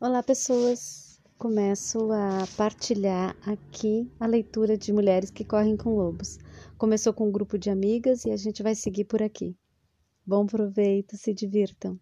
Olá, pessoas! Começo a partilhar aqui a leitura de Mulheres que Correm com Lobos. Começou com um grupo de amigas e a gente vai seguir por aqui. Bom proveito, se divirtam!